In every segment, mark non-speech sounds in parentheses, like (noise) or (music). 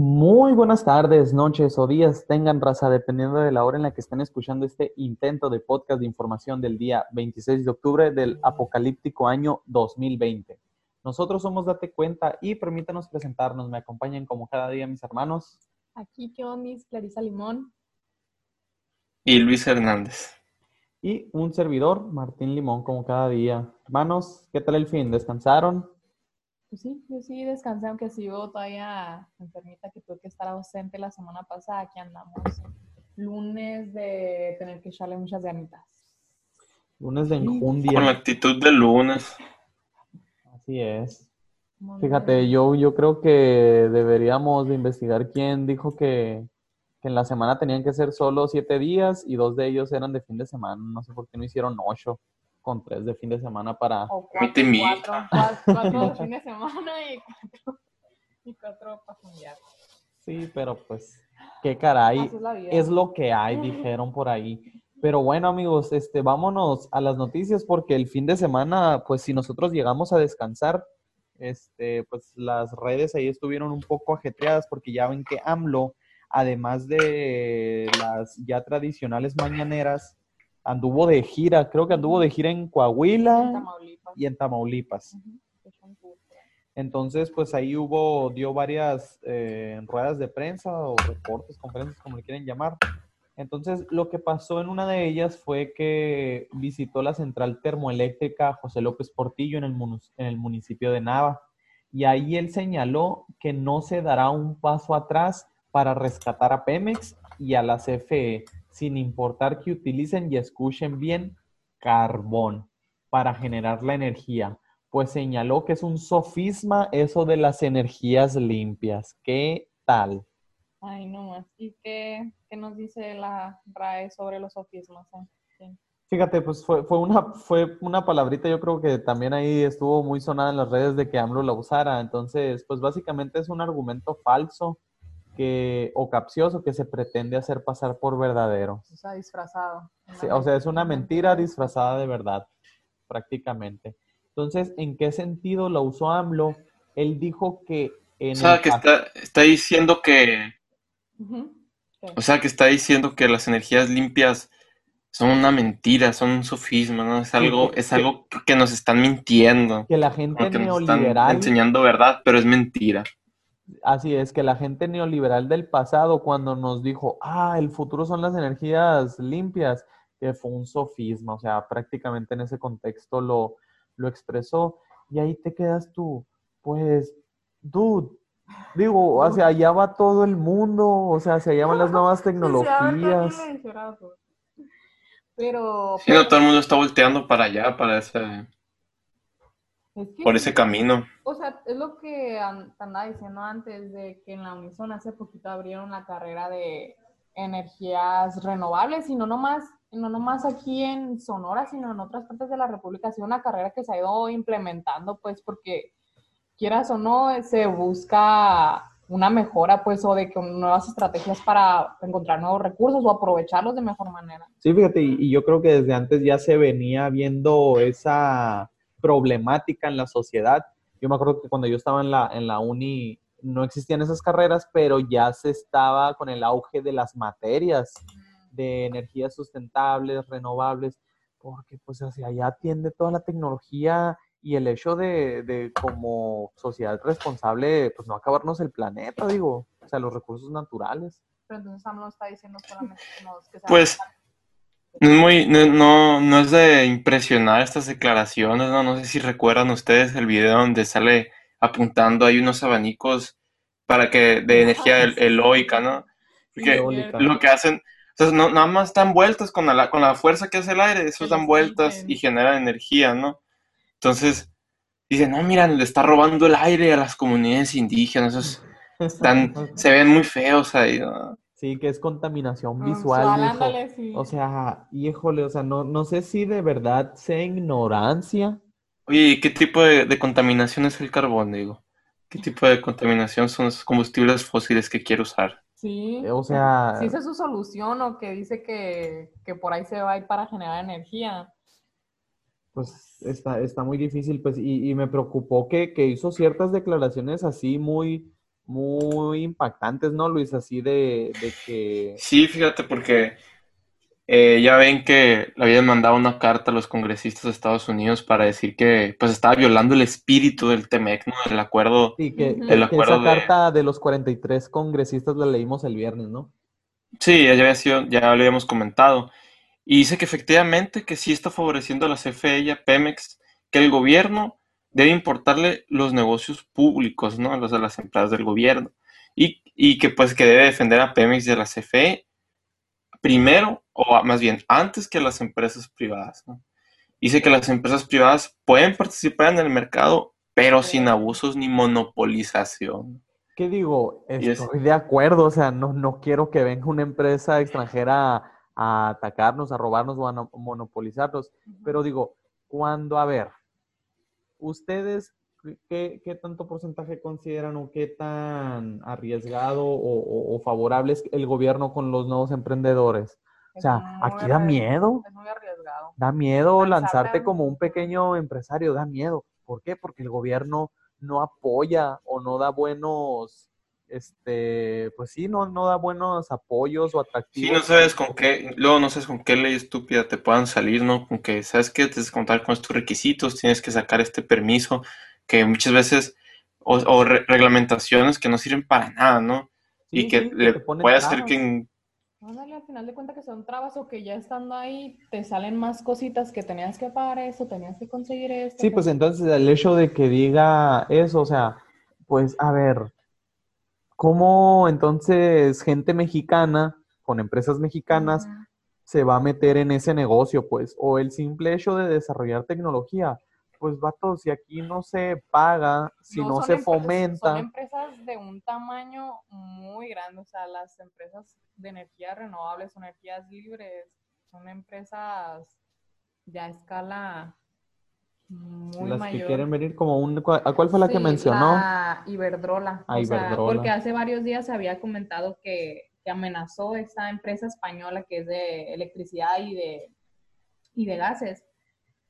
Muy buenas tardes, noches o días tengan raza, dependiendo de la hora en la que estén escuchando este intento de podcast de información del día 26 de octubre del apocalíptico año 2020. Nosotros somos Date Cuenta y permítanos presentarnos. Me acompañan como cada día mis hermanos. Aquí Kionis, Clarisa Limón. Y Luis Hernández. Y un servidor, Martín Limón, como cada día. Hermanos, ¿qué tal el fin? ¿Descansaron? Pues sí, yo sí descansé, aunque sigo todavía enfermita, que tuve que estar ausente la semana pasada. Aquí andamos. Lunes de tener que echarle muchas ganitas. Lunes de enjundia. Con la actitud de lunes. Así es. Muy Fíjate, bien. yo, yo creo que deberíamos de investigar quién dijo que, que en la semana tenían que ser solo siete días y dos de ellos eran de fin de semana. No sé por qué no hicieron ocho con tres de fin de semana para... O cuatro, invita. cuatro, cuatro, cuatro de fin de semana y cuatro, y cuatro para cambiar. Sí, pero pues, qué caray. Es. Es lo que hay, (laughs) dijeron por ahí. Pero bueno, amigos, este, vámonos a las noticias porque el fin de semana, pues si nosotros llegamos a descansar, este, pues las redes ahí estuvieron un poco ajetreadas porque ya ven que AMLO, además de las ya tradicionales mañaneras, anduvo de gira, creo que anduvo de gira en Coahuila y en Tamaulipas. Entonces, pues ahí hubo, dio varias eh, ruedas de prensa o reportes, conferencias, como le quieren llamar. Entonces, lo que pasó en una de ellas fue que visitó la central termoeléctrica José López Portillo en el, en el municipio de Nava. Y ahí él señaló que no se dará un paso atrás para rescatar a Pemex y a la CFE, sin importar que utilicen y escuchen bien carbón para generar la energía pues señaló que es un sofisma eso de las energías limpias. ¿Qué tal? Ay, no más. ¿Y qué, qué nos dice la RAE sobre los sofismas? eh? Sí. Fíjate, pues fue, fue, una, fue una palabrita, yo creo que también ahí estuvo muy sonada en las redes de que AMLO la usara. Entonces, pues básicamente es un argumento falso que, o capcioso que se pretende hacer pasar por verdadero. O sea, disfrazado. Sí, o sea, es una mentira disfrazada de verdad, prácticamente. Entonces, ¿en qué sentido lo usó AMLO? Él dijo que en O sea, que está, está diciendo que, o sea, que está diciendo que las energías limpias son una mentira, son un sofisma, ¿no? Es algo, que- es algo que nos están mintiendo, que la gente que nos están neoliberal enseñando verdad, pero es mentira. Así es, que la gente neoliberal del pasado, cuando nos dijo, ah, el futuro son las energías limpias, que fue un sofisma, o sea, prácticamente en ese contexto lo, lo expresó, y ahí te quedas tú, pues, dude, digo, o sea, (laughs) allá va todo el mundo, o sea, se llaman las (laughs) nuevas tecnologías. Pero, Sí, no, todo el mundo está volteando para allá, para ese, es que por ese camino. O sea, es lo que andaba diciendo antes de que en la Unison hace poquito abrieron la carrera de energías renovables y no nomás, y no nomás aquí en Sonora, sino en otras partes de la República. Ha sido una carrera que se ha ido implementando, pues, porque quieras o no, se busca una mejora, pues, o de que nuevas estrategias para encontrar nuevos recursos o aprovecharlos de mejor manera. Sí, fíjate, y yo creo que desde antes ya se venía viendo esa problemática en la sociedad. Yo me acuerdo que cuando yo estaba en la, en la uni no existían esas carreras, pero ya se estaba con el auge de las materias de energías sustentables, renovables, porque pues hacia allá tiende toda la tecnología y el hecho de, de como sociedad responsable, pues no acabarnos el planeta, digo, o sea, los recursos naturales. Pero entonces AMLO está diciendo solamente que, nos- que se Pues, No es muy, no, no, no es de impresionar estas declaraciones, ¿no? No sé si recuerdan ustedes el video donde sale apuntando hay unos abanicos para que de energía el- eólica, ¿no? Porque lo que hacen, o sea, no, nada más dan vueltas con la, con la fuerza que hace el aire, esos dan vueltas y generan energía, ¿no? Entonces, dicen, no, mira, le está robando el aire a las comunidades indígenas, esos (laughs) están, se ven muy feos ahí, ¿no? Sí, que es contaminación Ah, visual, visual, dijo. ándale, sí. O sea, híjole, o sea, no, no sé si de verdad sea ignorancia. Oye, ¿y qué tipo de, de contaminación es el carbón, digo? ¿Qué tipo de contaminación son esos combustibles fósiles que quiero usar? Sí. O sea, Si esa es su solución o que dice que, que por ahí se va a ir para generar energía. pues está, está muy difícil, pues, y, y me preocupó que, que hizo ciertas declaraciones así muy, muy impactantes, ¿no, Luis? Así de, de que... Sí, fíjate, porque eh, ya ven que le habían mandado una carta a los congresistas de Estados Unidos para decir que pues estaba violando el espíritu del TEMEC, ¿no? El acuerdo. Sí, que, El acuerdo esa de- carta de los 43 congresistas la leímos el viernes, ¿no? Sí, ya había sido, ya lo habíamos comentado. Y dice que efectivamente que sí está favoreciendo a la CFE y a Pemex, que el gobierno debe importarle los negocios públicos, ¿no? Los de las empresas del gobierno. Y, y que pues que debe defender a Pemex y a la CFE primero, o a- más bien antes que las empresas privadas, ¿no? Dice que las empresas privadas pueden participar en el mercado, pero sin abusos ni monopolización. ¿Qué digo? Es- Estoy de acuerdo, o sea, no, no quiero que venga una empresa extranjera a, a atacarnos, a robarnos o a no- monopolizarnos, pero digo, cuando, a ver, ¿ustedes qué, qué tanto porcentaje consideran o qué tan arriesgado o, o- o favorable es el gobierno con los nuevos emprendedores? O sea, aquí da miedo. Es muy arriesgado. Da miedo Lanzarte como un pequeño empresario, da miedo. ¿Por qué? Porque el gobierno no apoya o no da buenos, este, pues sí, no, no da buenos apoyos o Sí, atractivos. no sabes con qué, luego no sabes con qué ley estúpida te puedan salir, ¿no? Con que, ¿sabes qué? Tienes que contar con estos requisitos, tienes que sacar este permiso, que muchas veces, o, o re- reglamentaciones que no sirven para nada, ¿no? Sí, y que sí, que le puede hacer que en- Ándale, al final de cuentas que son trabas o que ya estando ahí te salen más cositas que tenías que pagar esto, tenías que conseguir esto. Sí, que- pues entonces el hecho de que diga eso, o sea, pues a ver, ¿cómo entonces gente mexicana con empresas mexicanas Ujú. se va a meter en ese negocio, pues, o el simple hecho de desarrollar tecnología, pues, vato, si aquí no se paga, si no, se fomenta, Son empresas de un tamaño muy grande, o sea, las empresas de energías renovables, energías libres, son empresas ya a escala muy las mayor. que quieren venir como un, ¿cuál- ¿a cuál fue la que Sí, mencionó? La Iberdrola. Ah, o sea, porque hace varios días se había comentado que, que amenazó esta empresa española que es de electricidad y de, y de gases,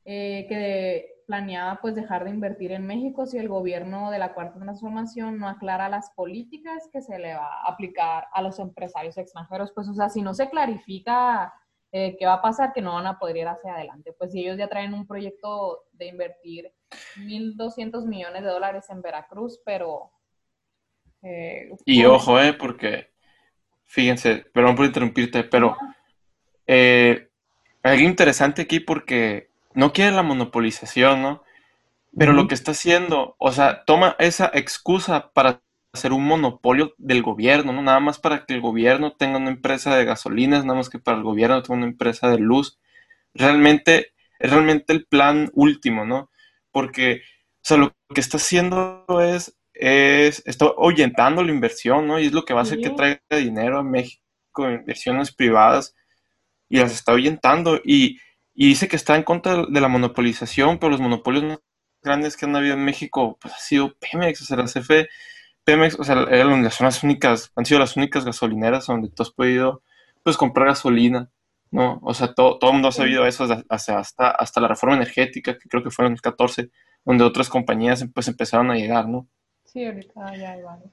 eh, que planeaba pues dejar de invertir en México si el gobierno de la Cuarta Transformación no aclara las políticas que se le va a aplicar a los empresarios extranjeros. Pues, o sea, si no se clarifica eh, qué va a pasar, que no van a poder ir hacia adelante. Pues si ellos ya traen un proyecto de invertir 1.200 millones de dólares en Veracruz, pero... eh, Y ojo, eh, porque, fíjense, perdón por interrumpirte, pero eh, algo interesante aquí porque no quiere la monopolización, ¿no? Pero lo que está haciendo, o sea, toma esa excusa para hacer un monopolio del gobierno, ¿no? Nada más para que el gobierno tenga una empresa de gasolinas, nada más que para el gobierno tenga una empresa de luz. Realmente, es realmente el plan último, ¿no? Porque, o sea, lo que está haciendo es, es, está ahuyentando la inversión, ¿no? Y es lo que va a hacer que traiga dinero a México, inversiones privadas, y las está ahuyentando. Y, y dice que está en contra de la monopolización, pero los monopolios más grandes que han habido en México, pues ha sido Pemex, o sea, la CFE, Pemex, o sea, eran las, son las únicas, han sido las únicas gasolineras donde tú has podido, pues, comprar gasolina, ¿no? O sea, todo, todo el mundo ha sabido eso hasta, hasta, la reforma energética, que creo que fue en el 14, donde otras compañías, pues, empezaron a llegar, ¿no? Sí, ahorita ya hay varios.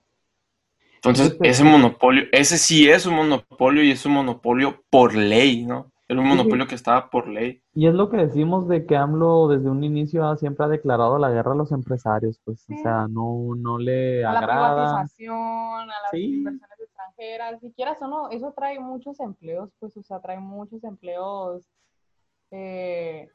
Entonces, Entonces, ese monopolio, ese sí es un monopolio y es un monopolio por ley, ¿no? Era un Sí, sí. monopolio que estaba por ley. Y es lo que decimos de que AMLO desde un inicio ha- siempre ha declarado la guerra a los empresarios, pues, o Sí. sea, no, no le A la agrada. privatización, a las Sí. inversiones extranjeras, si quieras o no, eso trae muchos empleos, pues, o sea, trae muchos empleos eh,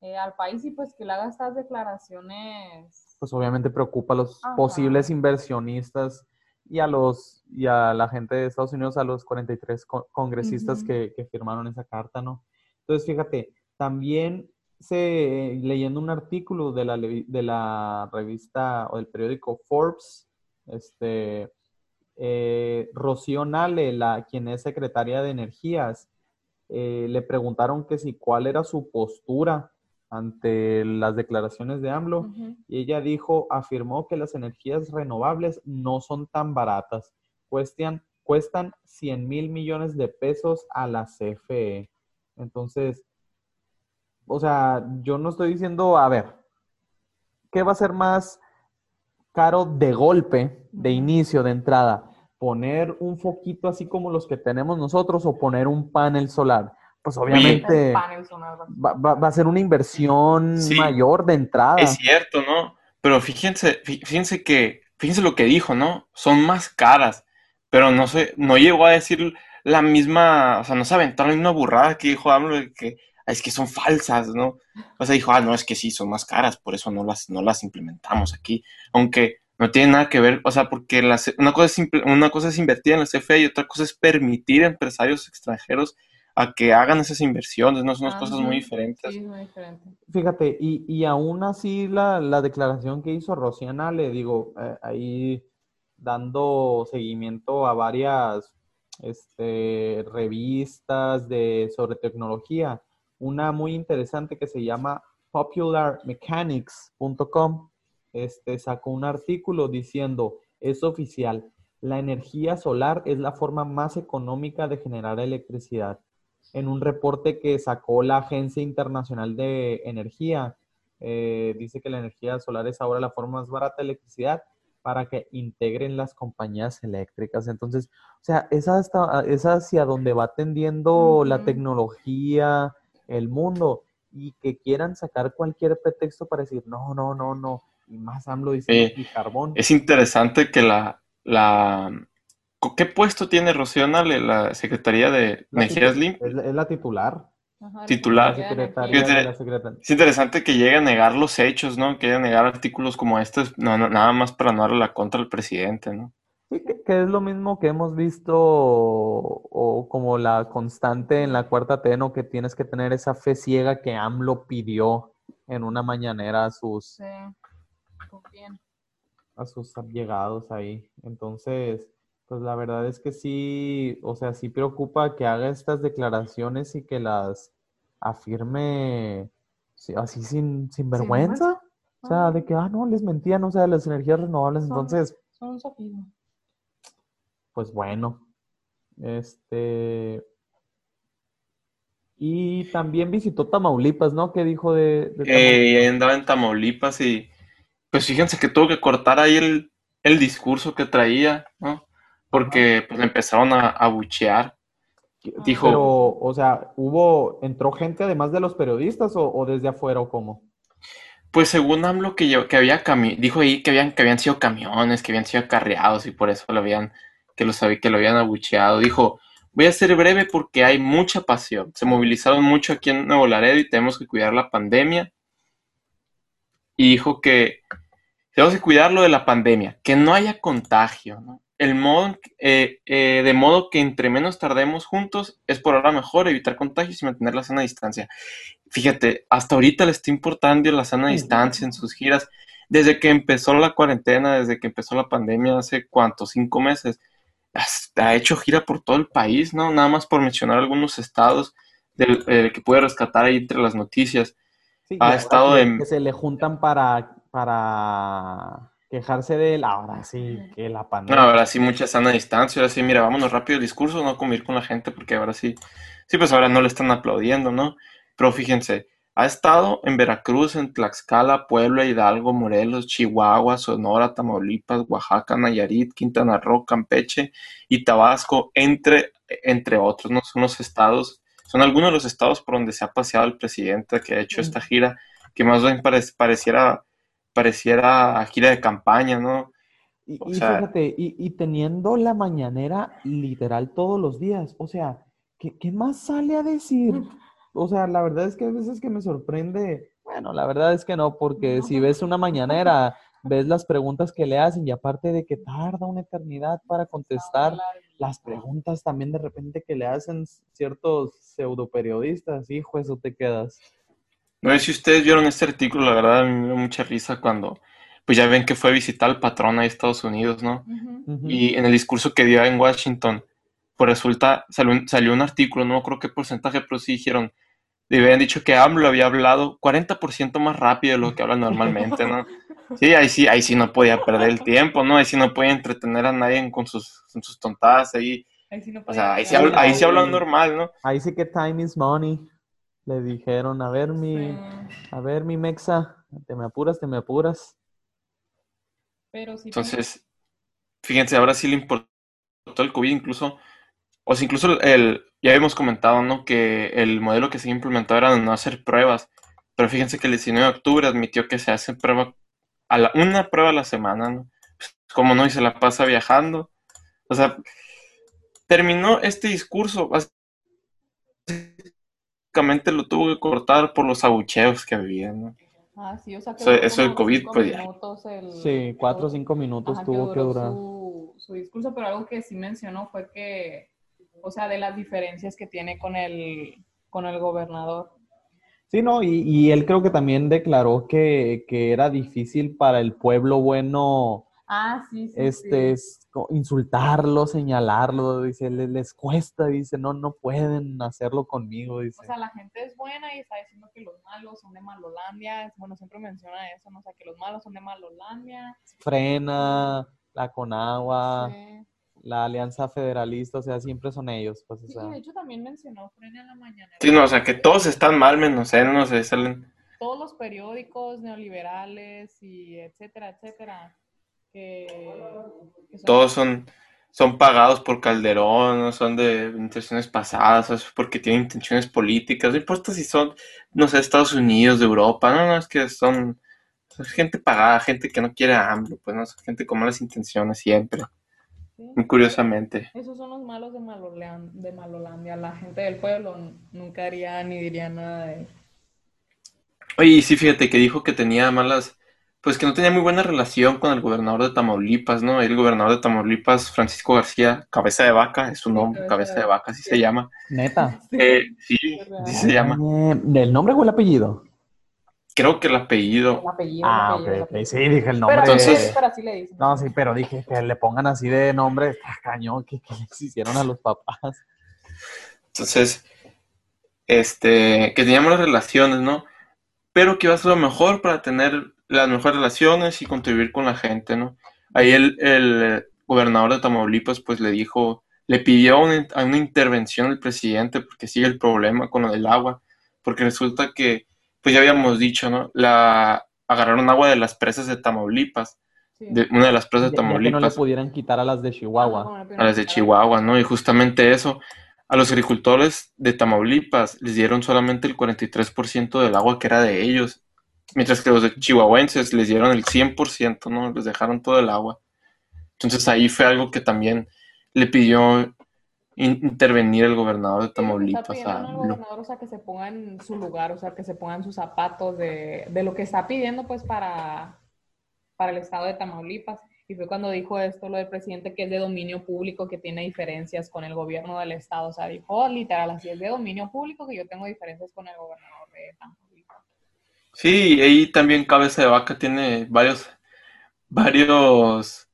eh, al país y pues que le haga estas declaraciones. pues obviamente preocupa a los Ajá. posibles inversionistas y a los y a la gente de Estados Unidos, a los 43 co- congresistas Ujú. que, que firmaron esa carta, ¿no? Entonces, fíjate, también se, leyendo un artículo de la, de la revista o del periódico Forbes, este, eh, Rocío Nale, la, quien es secretaria de Energías, eh, le preguntaron que si cuál era su postura ante las declaraciones de AMLO. Y ella dijo, afirmó que las energías renovables no son tan baratas, cuestan, cuestan 100 mil millones de pesos a la CFE. Entonces, o sea, yo no estoy diciendo, a ver, ¿qué va a ser más caro de golpe, de inicio, de entrada, poner un foquito así como los que tenemos nosotros o poner un panel solar? Pues obviamente va, a ser una inversión mayor de entrada. Es cierto, ¿no? Pero fíjense, fíjense que, fíjense lo que dijo, ¿no? Son más caras, pero no sé, no llegó a decir la misma, o sea, no se aventó la misma burrada que dijo AMLO que es que son falsas, ¿no? O sea, dijo, ah, no, es que sí, son más caras, por eso no las, no las implementamos aquí. Aunque no tiene nada que ver, o sea, porque una, cosa es, una cosa es invertir en la CFE y otra cosa es permitir a empresarios extranjeros a que hagan esas inversiones, ¿no? Son unas cosas muy diferentes. Sí, muy diferente. Fíjate, y, y aún así la, la, declaración que hizo Rociana, le digo, eh, ahí dando seguimiento a varias este, revistas de, sobre tecnología, una muy interesante que se llama popularmechanics.com, este, sacó un artículo diciendo, es oficial, la energía solar es la forma más económica de generar electricidad en un reporte que sacó la Agencia Internacional de Energía. Eh, dice que la energía solar es ahora la forma más barata de electricidad para que integren las compañías eléctricas. Entonces, o sea, es, hasta, es hacia donde va tendiendo la tecnología, el mundo, y que quieran sacar cualquier pretexto para decir, no, no, no, no, y más AMLO dice, y carbón. Es interesante que la, la, ¿Qué puesto tiene Rocío la Secretaría de Energías Limpias? Es, la titular. titular. es interesante que llegue a negar los hechos, ¿no? Que llegue a negar artículos como estos, no, nada más para no darle la contra al presidente, ¿no? Sí, que, es lo mismo que hemos visto o, como la constante en la cuarta T, ¿no? Que tienes que tener esa fe ciega que AMLO pidió en una mañanera a sus... Sí. A sus allegados ahí. Entonces pues la verdad es que sí, o sea, sí preocupa que haga estas declaraciones y que las afirme así sin, sin vergüenza. O sea, de que, ah, no, les mentían, o sea, las energías renovables, entonces... Son un Pues bueno, este... Y también visitó Tamaulipas, ¿no? ¿Qué dijo de, de eh, andaba en Tamaulipas y pues fíjense que tuvo que cortar ahí el, el discurso que traía, ¿no? Porque pues empezaron a abuchear. Dijo, Pero, o sea, hubo, entró gente además de los periodistas o, desde afuera o cómo? Pues según AMLO que, que había dijo ahí que habían, que habían sido camiones, que habían sido acarreados y por eso lo habían, que lo sabía, que lo habían abucheado. Dijo, voy a ser breve porque hay mucha pasión. Se movilizaron mucho aquí en Nuevo Laredo y tenemos que cuidar la pandemia. Y dijo que tenemos que cuidar lo de la pandemia, que no haya contagio, ¿no? El modo, eh, eh, de modo que entre menos tardemos juntos, es por ahora mejor evitar contagios y mantener la sana distancia. Fíjate, hasta ahorita le está importando la sana distancia en sus giras. Desde que empezó la cuarentena, desde que empezó la pandemia, hace cuántos, cinco meses, ha hecho gira por todo el país, ¿no? Nada más por mencionar algunos estados del, eh, que puede rescatar ahí entre las noticias. ha estado en... Que se le juntan para, para quejarse de él, ahora sí, que la pandemia. No, ahora sí, mucha sana distancia, ahora sí, mira, vámonos rápido el discurso, no convivir con la gente, porque ahora sí, sí, pues ahora no le están aplaudiendo, ¿no? Pero fíjense, ha estado en Veracruz, en Tlaxcala, Puebla, Hidalgo, Morelos, Chihuahua, Sonora, Tamaulipas, Oaxaca, Nayarit, Quintana Roo, Campeche y Tabasco, entre, entre otros, ¿no? Son los estados, son algunos de los estados por donde se ha paseado el presidente que ha hecho esta gira, que más bien pareciera pareciera gira de campaña, ¿no? Y, fíjate, y, teniendo la mañanera literal todos los días, o sea, ¿qué, más sale a decir? O sea, la verdad es que a veces que me sorprende, bueno, la verdad es que no, porque si ves una mañanera, ves las preguntas que le hacen y aparte de que tarda una eternidad para contestar las preguntas también de repente que le hacen ciertos pseudo periodistas, hijo, eso te quedas. No sé si ustedes vieron este artículo, la verdad me dio mucha risa cuando, pues ya ven que fue a visitar al patrón a Estados Unidos, ¿no? Y en el discurso que dio en Washington, pues resulta, salió, un artículo, no creo qué porcentaje, pero sí dijeron, le habían dicho que AMLO había hablado 40% más rápido de lo que habla normalmente, ¿no? Sí, ahí sí, ahí sí no podía perder el tiempo, ¿no? Ahí sí no podía entretener a nadie con sus, con sus tontadas ahí. Ahí sí no o sea, ahí sí, ahí sí habla normal, ¿no? Ahí sí que time is money le dijeron, a ver mi, a ver mi mexa, te me apuras, te me apuras. Pero sí. Entonces, fíjense, ahora sí le importó el COVID, incluso, o sea, incluso el, ya habíamos comentado, ¿no? Que el modelo que se implementado era de no hacer pruebas, pero fíjense que el 19 de octubre admitió que se hace prueba, a la, una prueba a la semana, ¿no? Pues, como no, y se la pasa viajando. O sea, terminó este discurso, lo tuvo que cortar por los abucheos que había, ¿no? Ah, sí, o sea, que Eso- del COVID, pues, ya. el- Sí, cuatro o cinco minutos ajá, tuvo que duró durar. Su, su discurso, pero algo que sí mencionó fue que, o sea, de las diferencias que tiene con el, con el gobernador. Sí, no, y, y él creo que también declaró que, que era difícil para el pueblo bueno Ah, sí, sí. este, sí. es insultarlo, señalarlo, dice, "le- les, cuesta, dice, no, no pueden hacerlo conmigo, dice. O sea, la gente es buena y está diciendo que los malos son de Malolandia. Bueno, siempre menciona eso, ¿no? O sea, que los malos son de Malolandia. Frena, la Conagua, Sí. la Alianza Federalista, o sea, siempre son ellos, pues, o Sí, sea. y de hecho también mencionó Frena en la mañana. Sí, no, o sea, que todos están mal menos él, no sé, salen... Todos los periódicos neoliberales y etcétera, etcétera. Que, todos son, son pagados por Calderón, no son de intenciones pasadas, es porque tienen intenciones políticas, no importa si son, no sé, Estados Unidos, de Europa, no, no, es que son, son gente pagada, gente que no quiere AMLO, pues no, son gente con malas intenciones siempre, curiosamente. Esos son los malos de, de Malolandia. La gente del pueblo nunca haría ni diría nada de Oye, sí, fíjate que dijo que tenía malas, pues que no tenía muy buena relación con el gobernador de Tamaulipas, ¿no? El gobernador de Tamaulipas, Francisco García, cabeza de vaca, es su nombre, Cabeza de vaca, así se llama. Neta. Eh, sí, así se llama. Eh, ¿Del nombre o el apellido? Creo que el apellido, el apellido. Ah, el ok, apellido, el ok, apellido. sí, dije el nombre. Pero, Entonces- pero así le dicen. No, sí, pero dije que le pongan así de nombre, está cañón, que, que les hicieron a los papás. Entonces, este, que teníamos las relaciones, ¿no? Pero que iba a ser lo mejor para tener las mejores relaciones y contribuir con la gente, ¿no? Ahí el, el gobernador de Tamaulipas, pues le dijo, le pidió una, a una intervención al presidente porque sigue el problema con lo del agua, porque resulta que, pues ya habíamos dicho, ¿no? La, agarraron agua de las presas de Tamaulipas, Sí. de una de las presas de ya que no le Tamaulipas pudieran quitar a las de Chihuahua. la a las de. Chihuahua, ¿no? Y justamente eso, a los agricultores de Tamaulipas les dieron solamente el 43% del agua que era de ellos, mientras que los de chihuahuenses les dieron el 100%, ¿no? Les dejaron todo el agua. Entonces ahí fue algo que también le pidió in- intervenir el gobernador de está Tamaulipas pidiendo a gobernador, o sea, que se ponga en su lugar, o sea, que se ponga en sus zapatos de, de lo que está pidiendo, pues, para, para el estado de Tamaulipas. Y fue cuando dijo esto, lo del presidente, que es de dominio público, que tiene diferencias con el gobierno del estado. O sea, dijo literal, así es de dominio público que yo tengo diferencias con el gobernador de Tamaulipas. Sí, ahí también Cabeza de Vaca tiene varios, varios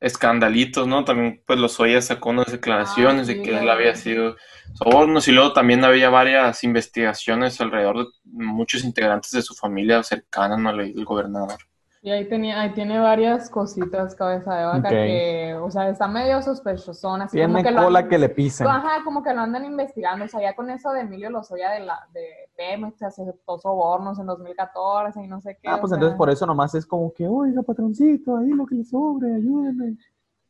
escandalitos, ¿no? También pues Lozoya sacó unas declaraciones Ah, de sí, que él había sido sobornos y luego también había varias investigaciones alrededor de muchos integrantes de su familia cercana, ¿no? al el gobernador. Y ahí, tenía, ahí tiene varias cositas, cabeza de vaca, que, o sea, está medio sospechosón, así como Tiene que lo cola andan- que le pisen. Ajá, como que lo andan investigando, o sea, ya con eso de Emilio Lozoya de, la, de Pemex, se aceptó sobornos en 2014 y no sé qué. Ah, o pues sea, entonces por eso nomás es como que, oiga, patroncito, ahí lo que le sobre, ayúdeme.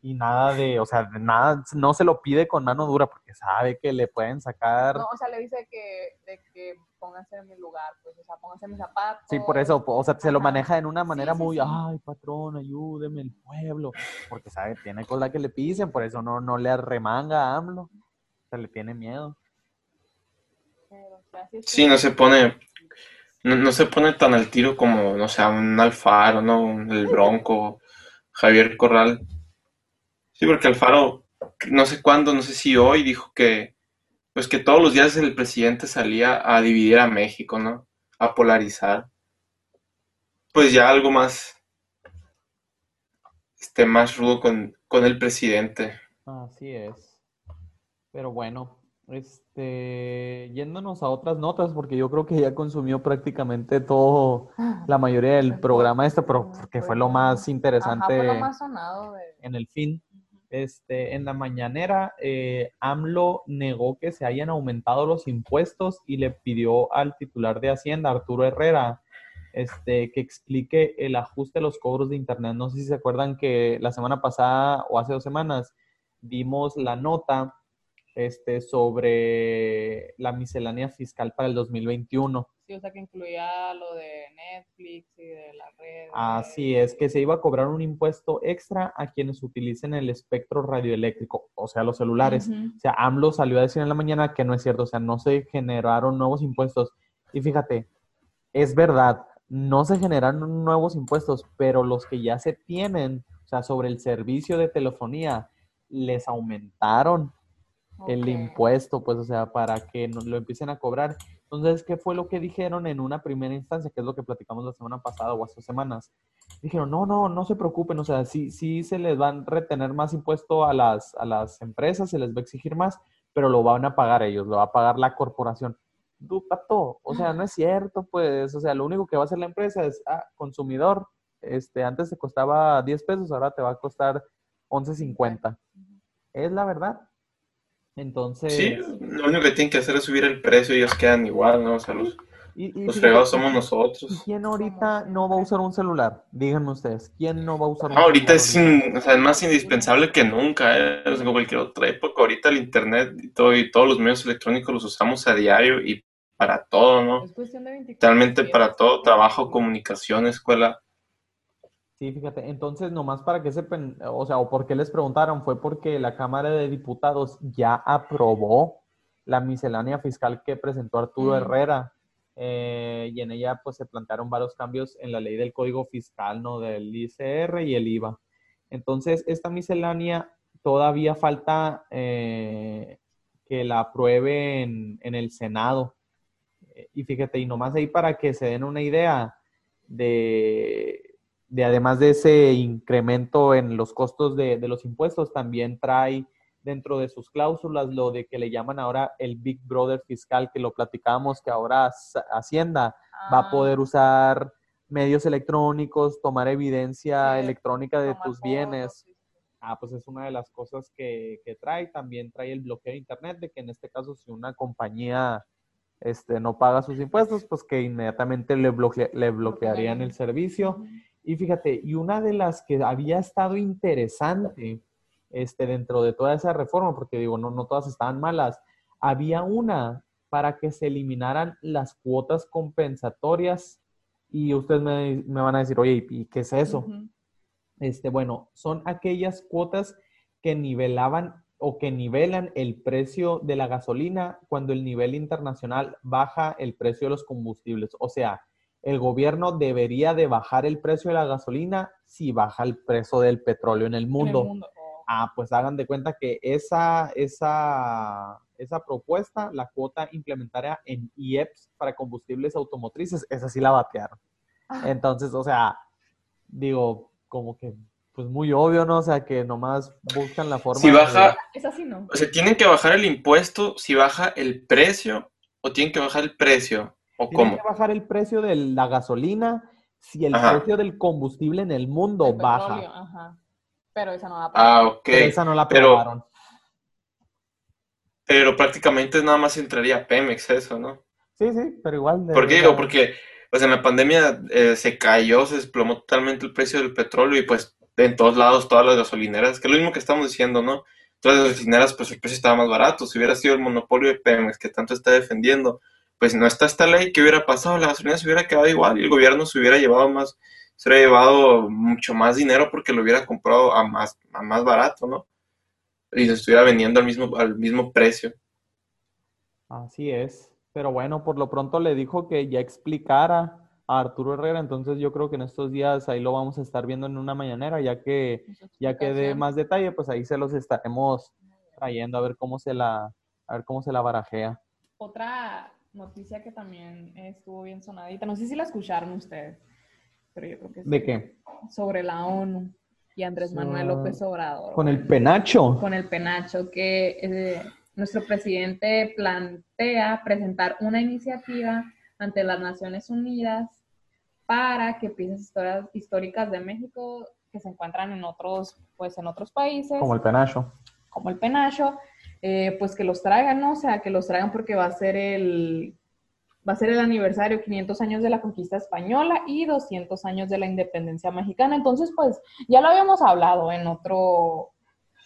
Y nada de, o sea, de nada, no se lo pide con mano dura porque sabe que le pueden sacar. No, o sea, le dice que, de que pónganse en mi lugar, pues, o sea, pónganse en mis zapatos. Sí, por eso, o sea, se lo maneja en una manera Sí, sí, muy, sí. ay, patrón, ayúdeme el pueblo, porque sabe, tiene cola que le pisen, por eso no, no le arremanga a AMLO, se le tiene miedo. Pero, o sea, así es Sí, no se pone, no, no se pone tan al tiro como, no sé, un Alfaro, ¿no? Un- El Bronco, Javier Corral. Sí, porque Alfaro, no sé cuándo, no sé si hoy, dijo que, pues que todos los días el presidente salía a dividir a México, ¿no? A polarizar. Pues ya algo más, este, más rudo con, con el presidente. Así es. Pero bueno, este, yéndonos a otras notas, porque yo creo que ya consumió prácticamente todo, la mayoría del programa este, pero porque fue lo más interesante fue lo más sonado de... en el fin. Este, en la mañanera, eh, AMLO negó que se hayan aumentado los impuestos y le pidió al titular de Hacienda, Arturo Herrera, este, que explique el ajuste de los cobros de Internet. No sé si se acuerdan que la semana pasada o hace dos semanas dimos la nota este, sobre la miscelánea fiscal para el 2021. Sí, o sea, que incluía lo de Netflix y de la red. Así es, que se iba a cobrar un impuesto extra a quienes utilicen el espectro radioeléctrico, o sea, los celulares. O sea, AMLO salió a decir en la mañana que no es cierto, o sea, no se generaron nuevos impuestos. Y fíjate, es verdad, no se generaron nuevos impuestos, pero los que ya se tienen, o sea, sobre el servicio de telefonía, les aumentaron el impuesto, pues, o sea, para que lo empiecen a cobrar. Entonces, ¿qué fue lo que dijeron en una primera instancia? Que es lo que platicamos la semana pasada o hace semanas. Dijeron, no, no, no se preocupen, o sea, sí, sí se les van a retener más impuesto a las, a las empresas, se les va a exigir más, pero lo van a pagar ellos, lo va a pagar la corporación. Dupato, o sea, no es cierto, pues, o sea, lo único que va a hacer la empresa es, ah, consumidor, este, antes te costaba 10 pesos, ahora te va a costar 11.50. Es la verdad. Entonces. Sí, lo único que tienen que hacer es subir el precio y ellos quedan igual, ¿no? O sea, los, los fregados somos nosotros. ¿Quién ahorita no va a usar un celular? Díganme ustedes, ¿quién no va a usar un celular? Ahorita es, o sea, es más indispensable que nunca, ¿eh? en cualquier otra época. Ahorita el internet y, todo, y todos los medios electrónicos los usamos a diario y para todo, ¿no? Es cuestión de Realmente para todo, trabajo, comunicación, escuela. Sí, fíjate, entonces nomás para que sepan, o sea, o por qué les preguntaron, fue porque la Cámara de Diputados ya aprobó la miscelánea fiscal que presentó Arturo mm. Herrera eh, y en ella pues se plantearon varios cambios en la ley del Código Fiscal, ¿no? Del ICR y el IVA. Entonces, esta miscelánea todavía falta eh, que la apruebe en, en el Senado. Eh, y fíjate, y nomás ahí para que se den una idea de de además de ese incremento en los costos de, los impuestos, también trae dentro de sus cláusulas lo de que le llaman ahora el Big Brother fiscal, que lo platicábamos, que ahora Hacienda va a poder ah. usar medios electrónicos, tomar evidencia electrónica de tus bienes. Ah, pues es una de las cosas que, trae. También trae el bloqueo de Internet, de que en este caso si una compañía este, no paga sus impuestos, pues que inmediatamente le, le bloquearían el servicio. Y fíjate, y una de las que había estado interesante este, dentro de toda esa reforma, porque digo, no, no todas estaban malas, había una para que se eliminaran las cuotas compensatorias y ustedes me, van a decir, oye, ¿y qué es eso? este, bueno, son aquellas cuotas que nivelaban o que nivelan el precio de la gasolina cuando el nivel internacional baja el precio de los combustibles. O sea, el gobierno debería de bajar el precio de la gasolina si baja el precio del petróleo en el mundo. Oh. Ah, pues hagan de cuenta que esa, esa, esa propuesta, la cuota implementaria en IEPS para combustibles automotrices, esa sí la batearon. Ah. Entonces, o sea, digo, como que, pues muy obvio, ¿no? O sea, que nomás buscan la forma. Si baja, es así, ¿no? O sea, tienen que bajar el impuesto si baja el precio o tienen que bajar el precio tiene que bajar el precio de la gasolina si el precio del combustible en el mundo baja. Pero esa no la Ah, ok. Pero esa no la aprobaron. Pero, prácticamente nada más entraría Pemex eso, ¿no? Sí, sí, pero igual. ¿Por qué digo? Porque pues en la pandemia eh, se cayó, se desplomó totalmente el precio del petróleo y pues en todos lados, todas las gasolineras, que es lo mismo que estamos diciendo, ¿no? Todas las gasolineras, pues el precio estaba más barato. Si hubiera sido el monopolio de Pemex que tanto está defendiendo, pues no está esta ley, ¿qué hubiera pasado? La gasolina se hubiera quedado igual y el gobierno se hubiera llevado más, se hubiera llevado mucho más dinero porque lo hubiera comprado a más, a más barato, ¿no? Y se estuviera vendiendo al mismo, al mismo precio. Así es. Pero bueno, por lo pronto le dijo que ya explicara a Arturo Herrera, entonces yo creo que en estos días ahí lo vamos a estar viendo en una mañanera, ya que ya que dé más detalle, pues ahí se los estaremos trayendo a ver cómo se la a ver cómo se la barajea. Otra noticia que también estuvo bien sonadita. No sé si la escucharon ustedes, pero yo creo que sí. ¿De qué? Sobre la ONU y Andrés Manuel López Obrador. Con el penacho. Con el penacho, que eh, nuestro presidente plantea presentar una iniciativa ante las Naciones Unidas para que piezas históricas de México que se encuentran en otros, pues en otros países. Como el penacho. Como el penacho, eh, pues que los traigan, ¿no? O sea, que los traigan porque va a ser el, va a ser el aniversario 500 años de la conquista española y 200 años de la independencia mexicana. Entonces, pues ya lo habíamos hablado en otro,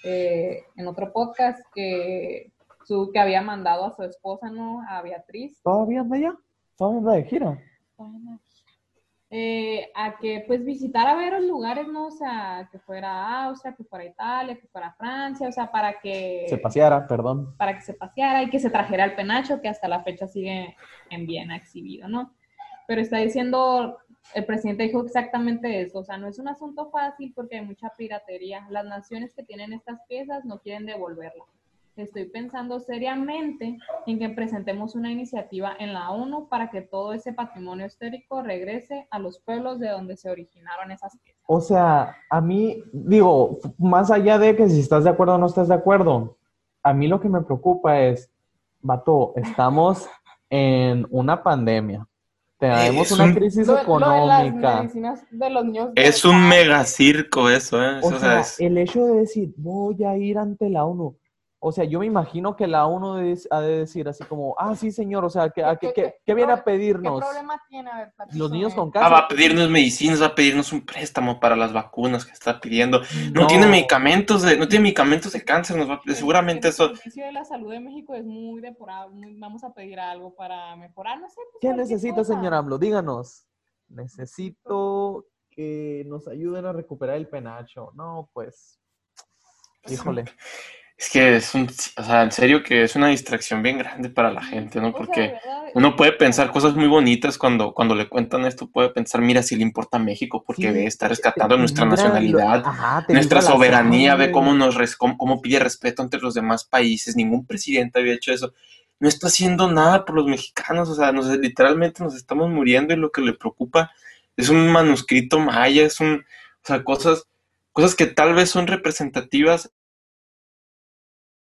eh, en otro podcast que, su, que había mandado a su esposa, ¿no? A Beatriz. ¿Todavía anda allá? ¿Todavía anda de gira? Eh, a que pues visitara varios lugares, ¿no? O sea, que fuera Austria, que fuera Italia, que fuera Francia, o sea, para que... Se paseara, perdón. Para que se paseara y que se trajera el penacho, que hasta la fecha sigue en Viena exhibido, ¿no? Pero está diciendo, el presidente dijo exactamente eso, o sea, no es un asunto fácil porque hay mucha piratería. Las naciones que tienen estas piezas no quieren devolverlas estoy pensando seriamente en que presentemos una iniciativa en la ONU para que todo ese patrimonio histórico regrese a los pueblos de donde se originaron esas piezas. O sea, a mí, digo, más allá de que si estás de acuerdo o no estás de acuerdo, a mí lo que me preocupa es, vato, estamos en una pandemia. Tenemos una crisis económica. es un megacirco eso, ¿eh? O, sea, el hecho de decir, voy a ir ante la ONU, o sea, yo me imagino que la uno ha de decir así como, ah, sí, señor, o sea, ¿qué, qué, viene a pedirnos? ¿Qué problema tiene? A ver, Los niños con cáncer. Ah, va a pedirnos medicinas, va a pedirnos un préstamo para las vacunas que está pidiendo. No, tiene medicamentos de, no tiene medicamentos de cáncer, nos va, seguramente eso. El servicio de la salud de México es muy depurado, vamos a pedir algo para mejorar, no sé. Pues, ¿Qué necesita, señor AMLO? Díganos. Necesito que nos ayuden a recuperar el penacho. No, pues, híjole. Es que es un, o sea, en serio que es una distracción bien grande para la gente, ¿no? Porque uno puede pensar cosas muy bonitas cuando, cuando le cuentan esto, puede pensar, mira, si le importa a México, porque ve, está rescatando nuestra nacionalidad, nuestra soberanía, ve cómo nos cómo, pide respeto entre los demás países, ningún presidente había hecho eso. No está haciendo nada por los mexicanos, o sea, nos, literalmente nos estamos muriendo y lo que le preocupa es un manuscrito maya, es un, o sea, cosas, cosas que tal vez son representativas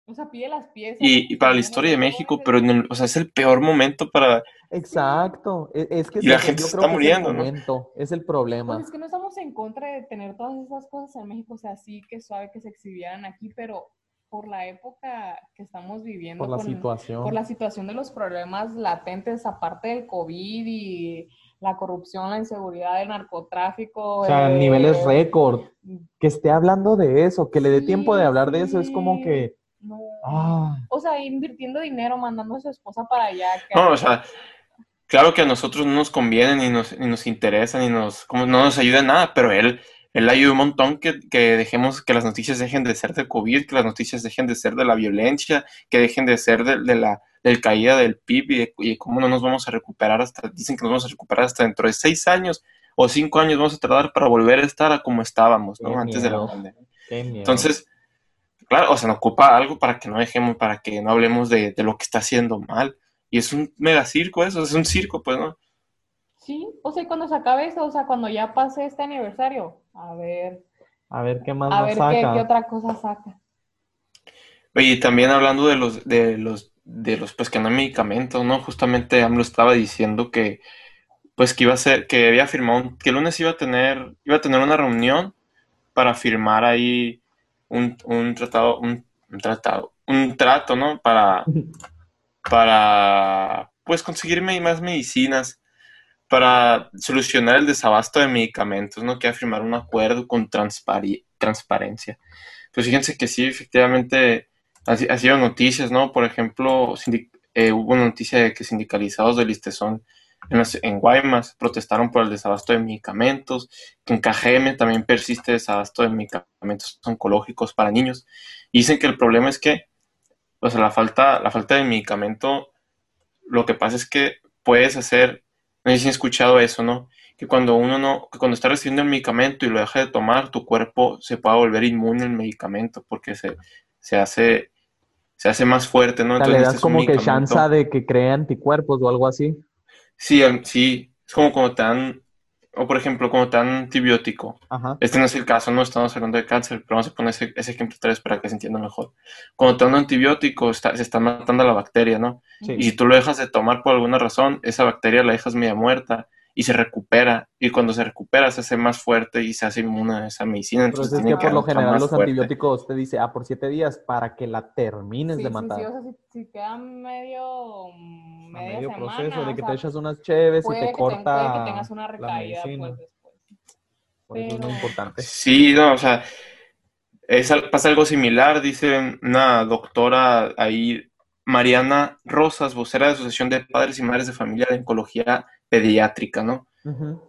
o sea, pide las piezas. Y, para la historia de México, pero en o sea, es el peor momento para... Exacto. E, es, que y la gente se está muriendo, es el ¿no? Es el problema. Pues es que no estamos en contra de tener todas esas cosas en México, o sea, sí que suave que se exhibieran aquí, pero por la época que estamos viviendo. Por la situación. Por la situación de los problemas latentes, aparte del COVID y la corrupción, la inseguridad, el narcotráfico. O sea, niveles récord. Que esté hablando de eso, que le dé tiempo de hablar de eso, es como que no. Ah. O sea, invirtiendo dinero, mandando a su esposa para allá. No, o sea, claro que a nosotros no nos conviene, ni nos, ni nos interesa, ni nos, como, no nos ayuda en nada, pero él, él ayuda un montón que, que, dejemos que las noticias dejen de ser de COVID, que las noticias dejen de ser de la violencia, que dejen de ser de, la del caída del PIB y, cómo no nos vamos a recuperar hasta, dicen que nos vamos a recuperar hasta dentro de seis años o cinco años vamos a tardar para volver a estar a como estábamos, ¿no? Antes de la pandemia. Entonces, claro, o sea, nos ocupa algo para que no dejemos, para que no hablemos de, lo que está haciendo mal. Y es un mega circo eso, es un circo, pues, ¿no? Sí, o sea, cuando se acabe eso, o sea, cuando ya pase este aniversario, a ver. A ver qué más A ver Qué, qué, otra cosa saca. Oye, y también hablando de los, de los, de los, pues que no hay medicamentos, ¿no? Justamente AMLO estaba diciendo que, pues que iba a ser, que había firmado, que el lunes iba a tener, iba a tener una reunión para firmar ahí un, un tratado, un, tratado, un trato, ¿no? Para, para, pues, conseguirme más medicinas, para solucionar el desabasto de medicamentos, ¿no? Que firmar un acuerdo con transparencia. Pues fíjense que sí, efectivamente, ha, sido noticias, ¿no? Por ejemplo, eh, hubo noticia de que sindicalizados del Listezón en, Guaymas protestaron por el desabasto de medicamentos, que en KGM también persiste desabasto de medicamentos oncológicos para niños. Y dicen que el problema es que, o sea, la falta, la falta de medicamento, lo que pasa es que puedes hacer, no sé si han escuchado eso, ¿no? Que cuando uno no, que cuando está recibiendo el medicamento y lo deja de tomar, tu cuerpo se puede volver inmune al medicamento porque se, se hace se hace más fuerte, ¿no? Entonces, le das como que chance de que cree anticuerpos o algo así. Sí, sí, es como cuando te dan, o por ejemplo, cuando te dan antibiótico. Este no es el caso, no estamos hablando de cáncer, pero vamos a poner ese, ejemplo tres para que se entienda mejor. Cuando te dan un antibiótico, se está matando a la bacteria, ¿no? Y si tú lo dejas de tomar por alguna razón, esa bacteria la dejas media muerta y se recupera. Y cuando se recupera se hace más fuerte y se hace inmune a esa medicina. Entonces, Entonces es tiene que por lo general los fuerte. antibióticos te dice, ah, por siete días para que la termines Sí, de sí, matar. sí, o sea, si, si queda medio, media medio semana, proceso de que sea, te echas unas cheves y te que corta puede que tengas una la recaída medicina. pues después. Por eso es muy pero- importante. Sí, no, o sea, es, pasa algo similar, dice una doctora ahí, Mariana Rosas, vocera de Asociación de Padres y Madres de Familia de Oncología Pediátrica, ¿no?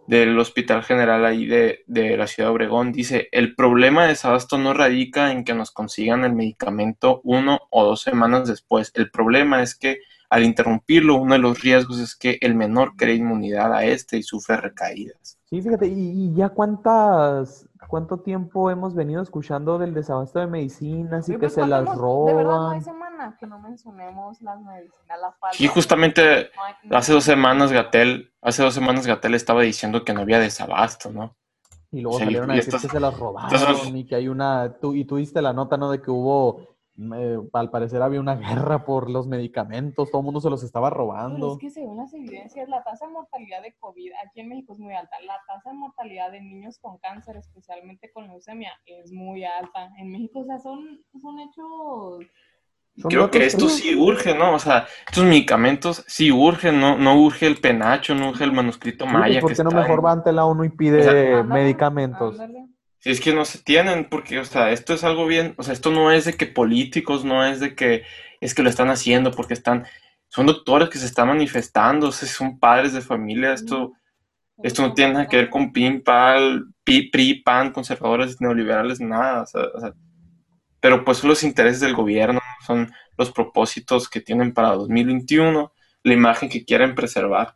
Del Hospital General ahí de, de la Ciudad de Obregón, dice, el problema de desabasto no radica en que nos consigan el medicamento uno o dos semanas después. El problema es que al interrumpirlo, uno de los riesgos es que el menor crea inmunidad a este y sufre recaídas. Sí, fíjate, y, y ya cuántas, cuánto tiempo hemos venido escuchando del desabasto de medicinas y que pues, se las ¿cuánto hemos- De verdad no hay roban. Semana que no mencionemos las medicinas, la falta. Sí, justamente No hay- no- hace dos semanas Gatel, hace dos semanas Gatel estaba diciendo que no había desabasto, ¿no? Y luego Sí, salieron a y decir estas- que se las robaron estas- y que hay una, tú, y tú diste la nota, ¿no? De que hubo, eh, al parecer había una guerra por los medicamentos, todo el mundo se los estaba Pero robando. es que según las evidencias, la tasa de mortalidad de COVID aquí en México es muy alta. La tasa de mortalidad de niños con cáncer, especialmente con leucemia, es muy alta. En México, o sea, son, son hechos... Son Creo que esto sí urge, ¿no? O sea, estos medicamentos sí urgen, no, no urge el penacho, no urge el manuscrito maya ¿Por que no está mejor en- va ante la ONU y pide medicamentos? ándale. Si es que no se tienen, porque, o sea, esto es algo bien, o sea, esto no es de que políticos, no es de que es que lo están haciendo porque están, son doctores que se están manifestando, o sea, son padres de familia, esto, esto no tiene nada que ver con PIN, PAL, PRI, PAN, conservadores, neoliberales, nada, o sea, o sea, pero pues son los intereses del gobierno, son los propósitos que tienen para 2021, la imagen que quieren preservar.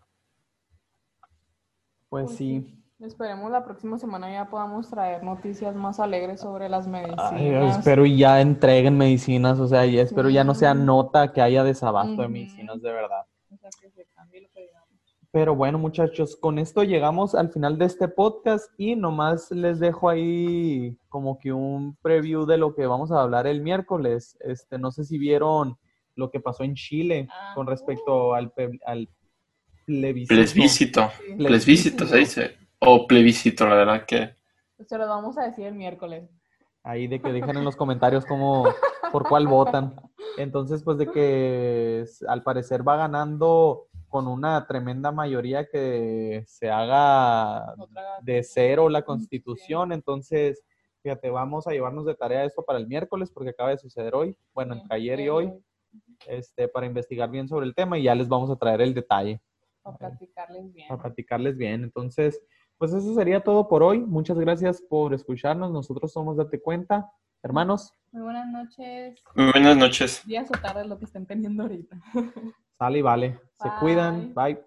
Pues Pues sí. Esperemos la próxima semana ya podamos traer noticias más alegres sobre las medicinas. Ay, espero y ya entreguen medicinas, o sea, y espero ya no sea nota que haya desabasto de medicinas de verdad. O sea, que se cambie lo que digamos. Pero bueno, muchachos, con esto llegamos al final de este podcast y nomás les dejo ahí como que un preview de lo que vamos a hablar el miércoles. Este, no sé si vieron lo que pasó en Chile Ah. con respecto al, al plebiscito. Plebiscito, Sí. plebiscito se dice, o plebiscito, la verdad que... Se lo vamos a decir el miércoles. Ahí de que dejen en los comentarios cómo, por cuál votan. (laughs) Entonces, pues de que al parecer va ganando con una tremenda mayoría que se haga de cero la constitución. Entonces, fíjate, vamos a llevarnos de tarea esto para el miércoles porque acaba de suceder hoy, bueno, entre ayer y hoy, este, para investigar bien sobre el tema y ya les vamos a traer el detalle Para platicarles bien. para platicarles bien. Entonces, pues eso sería todo por hoy. Muchas gracias por escucharnos. Nosotros somos Date Cuenta. Hermanos, Muy buenas noches. Muy buenas noches. Días o tardes lo que estén teniendo ahorita. sale y vale. Se cuidan. Bye.